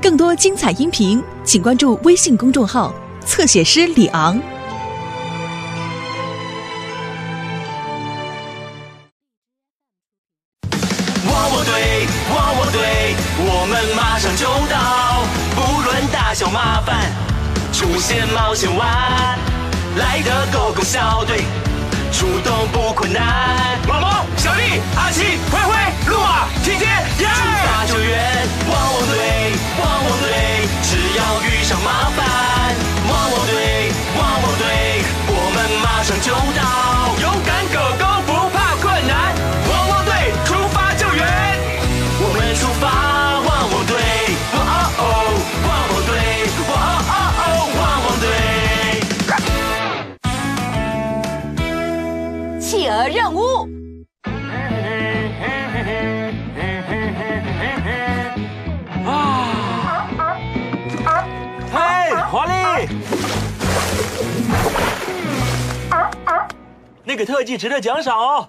更多精彩音频，请关注微信公众号“侧写师李昂”。汪汪队，汪汪队，我们马上就到，不论大小麻烦，出现冒险湾，来的狗狗小队，出动不困难。毛毛、小丽、阿奇、灰灰、露啊、甜甜，出发救援！汪汪队，汪汪队，只要遇上麻烦，汪汪队，汪汪队，我们马上就到，勇敢狗狗那个特技值得奖赏哦。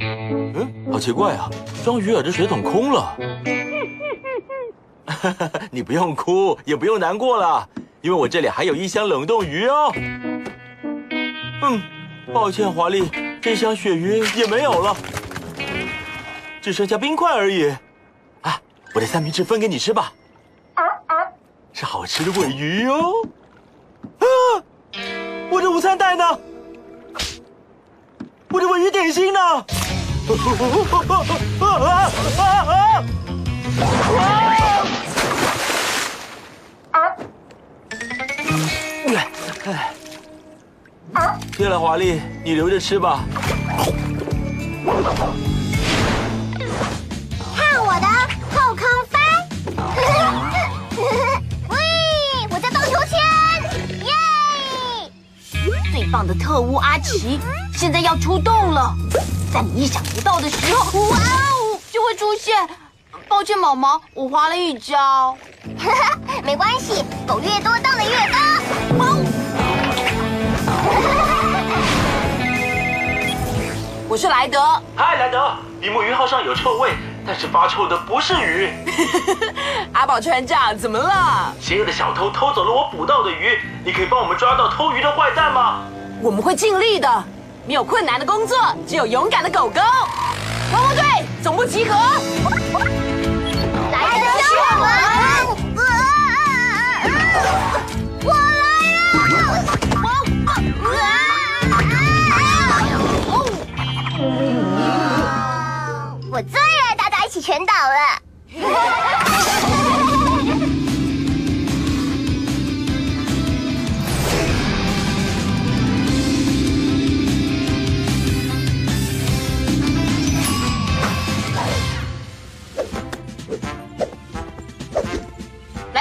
嗯，好奇怪啊，装鱼饵的水桶空了。你不用哭，也不用难过了，因为我这里还有一箱冷冻鱼哦。嗯，抱歉，华丽，这箱鳕鱼也没有了，只剩下冰块而已。啊，我的三明治分给你吃吧。是好吃的尾鱼哟、啊！我的午餐袋呢？我的文鱼点心呢？啊啊啊啊！谢了，华丽，你留着吃吧。看我的后空翻！喂，我在荡秋千，耶！最棒的特务阿奇现在要出动了，在你意想不到的时候，哇哦，就会出现。抱歉，毛毛，我滑了一跤。没关系，狗越多荡得越高。哇哦 我是莱德，嗨，莱德，比目鱼号上有臭味，但是发臭的不是鱼。阿宝船长，怎么了？邪恶的小偷偷走了我捕到的鱼，你可以帮我们抓到偷鱼的坏蛋吗？我们会尽力的。没有困难的工作，只有勇敢的狗狗。汪汪队总部集合。来的是我们！我来了！我最爱大家一起全倒了。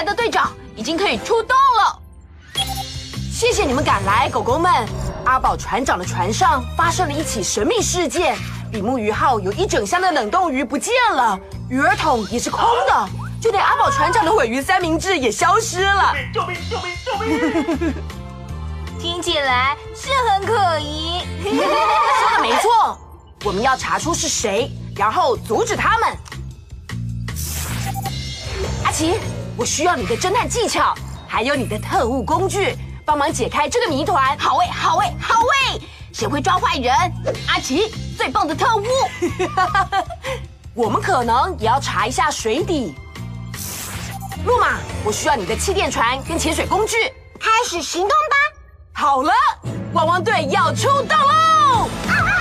莱德队长已经可以出动了。谢谢你们赶来，狗狗们。阿宝船长的船上发生了一起神秘事件，比目鱼号有一整箱的冷冻鱼不见了，鱼儿桶也是空的，就连阿宝船长的尾鱼三明治也消失了。救命！救命！救命！听起来是很可疑。说的没错，我们要查出是谁，然后阻止他们。阿奇，我需要你的侦探技巧，还有你的特务工具，帮忙解开这个谜团。好喂，好喂，好喂！谁会抓坏人？阿奇，最棒的特务。我们可能也要查一下水底。路马，我需要你的气垫船跟潜水工具。开始行动吧！好了，汪汪队要出动喽！汪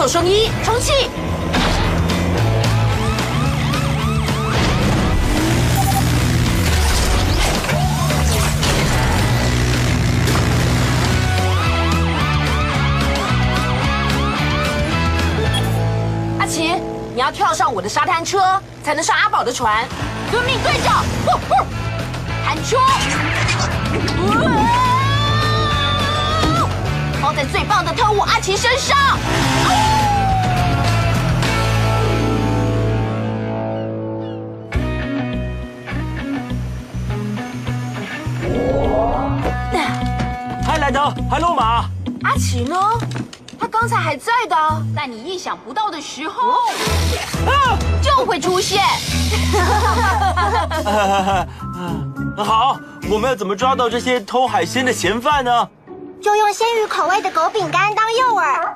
九升一，充气。阿奇，你要跳上我的沙滩车，才能上阿宝的船。遵命，队长。呼呼，弹出。包在最棒的特务阿奇身上。莱德，嗨，路马。阿奇呢？他刚才还在的，在你意想不到的时候就会出现。好，我们要怎么抓到这些偷海鲜的嫌犯呢？就用鲜鱼口味的狗饼干当诱饵。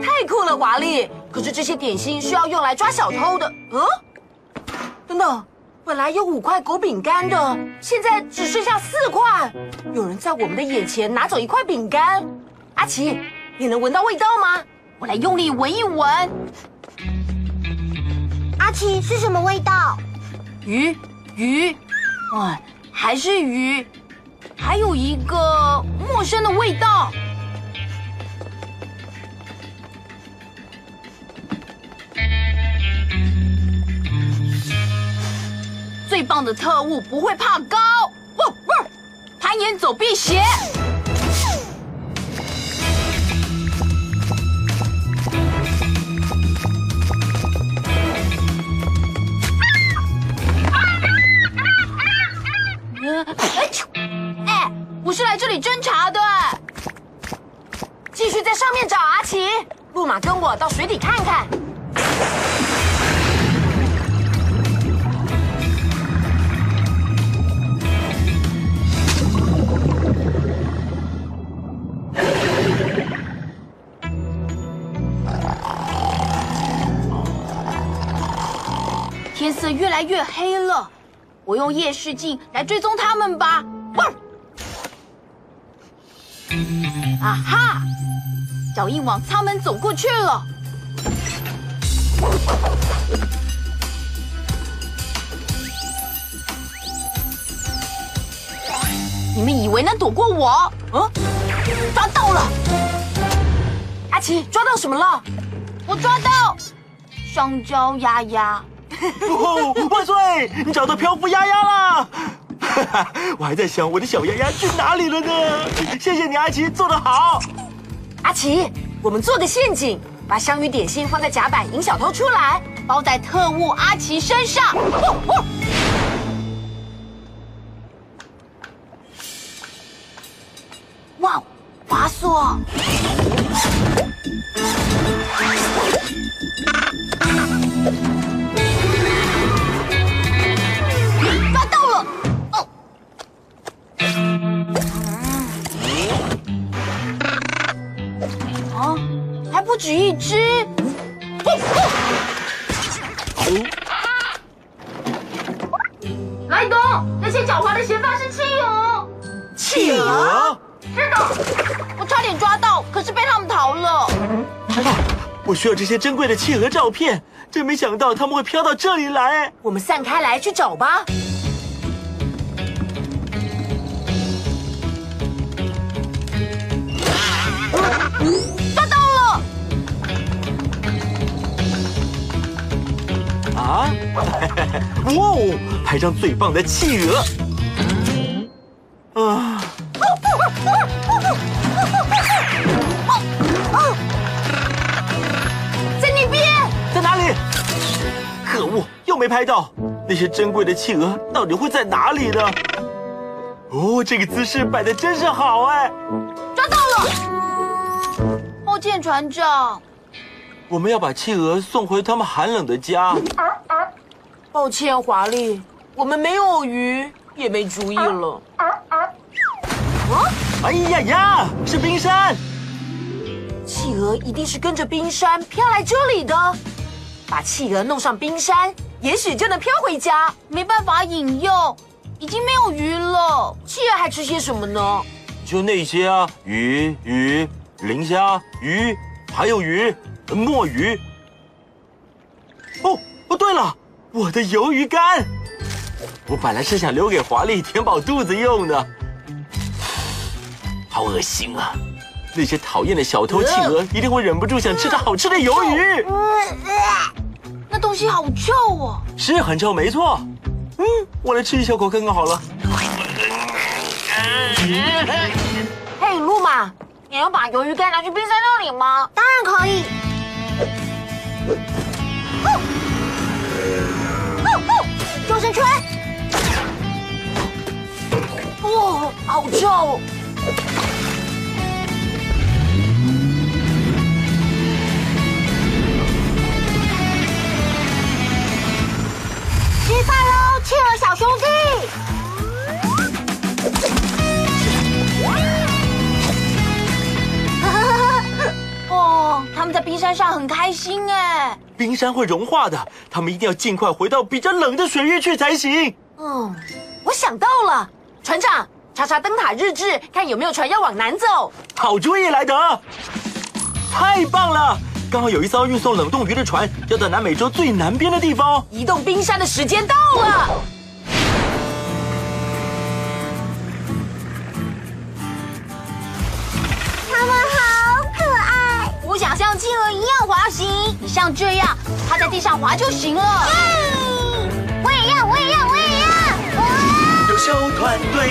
太酷了，华丽！可是这些点心是要用来抓小偷的。嗯，等等，本来有五块狗饼干的，现在只剩下四块。有人在我们的眼前拿走一块饼干。阿奇，你能闻到味道吗？我来用力闻一闻。阿奇是什么味道？鱼，鱼，哇，还是鱼，还有一个陌生的味道。最棒的特务不会怕高，喔喔，攀岩走避鞋。呃 哎我是来这里侦查的。继续在上面找阿奇，路马跟我到水底看看。天色越来越黑了，我用夜视镜来追踪他们吧。汪！啊哈！脚印往舱门走过去了。你们以为能躲过我？嗯，抓到了！阿奇，抓到什么了？我抓到香蕉丫丫。哦，万岁！你找到漂浮丫丫啦。我还在想我的小丫丫去哪里了呢。谢谢你，阿奇，做得好。阿奇，我们做个陷阱，把香芋点心放在甲板，引小偷出来，包在特务阿奇身上。喔喔哇，滑索！不止一只！哦哦来东，那些狡猾的嫌犯是企鹅。企鹅？是的，我差点抓到，可是被他们逃了。我需要这些珍贵的企鹅照片，真没想到他们会飘到这里来。我们散开来去找吧。啊！哇哦，拍张最棒的企鹅。啊！在那边，在哪里？可恶，又没拍到。那些珍贵的企鹅到底会在哪里呢？哦，这个姿势摆的真是好哎！抓到了！抱歉，船长。我们要把企鹅送回他们寒冷的家。抱歉，华丽，我们没有鱼，也没主意了。啊哎呀呀，是冰山！企鹅一定是跟着冰山飘来这里的，把企鹅弄上冰山，也许就能飘回家。没办法引诱，已经没有鱼了。企鹅还吃些什么呢？就那些啊，鱼鱼磷虾、鱼，还有鱼，墨鱼。哦哦，对了，我的鱿鱼干，我本来是想留给华丽填饱肚子用的。好恶心啊！那些讨厌的小偷企鹅一定会忍不住想吃这好吃的鱿鱼。那东西好臭哦！是很臭，没错。嗯，我来吃一小口看看好了。嘿，路马，你要把鱿鱼干拿去冰山那里吗？当然可以。救生圈！哇，好臭！吃饭喽，企鹅小兄弟！哦，他们在冰山上很开心哎。冰山会融化的，他们一定要尽快回到比较冷的水域去才行。嗯，我想到了，船长，查查灯塔日志，看有没有船要往南走。好主意，莱德！太棒了，刚好有一艘运送冷冻鱼的船要到南美洲最南边的地方。移动冰山的时间到了。像企鹅一样滑行，你像这样趴在地上滑就行了。嗯我也要，我也要，我也要！哇优秀团队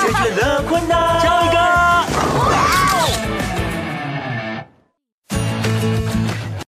解决了困难。加油！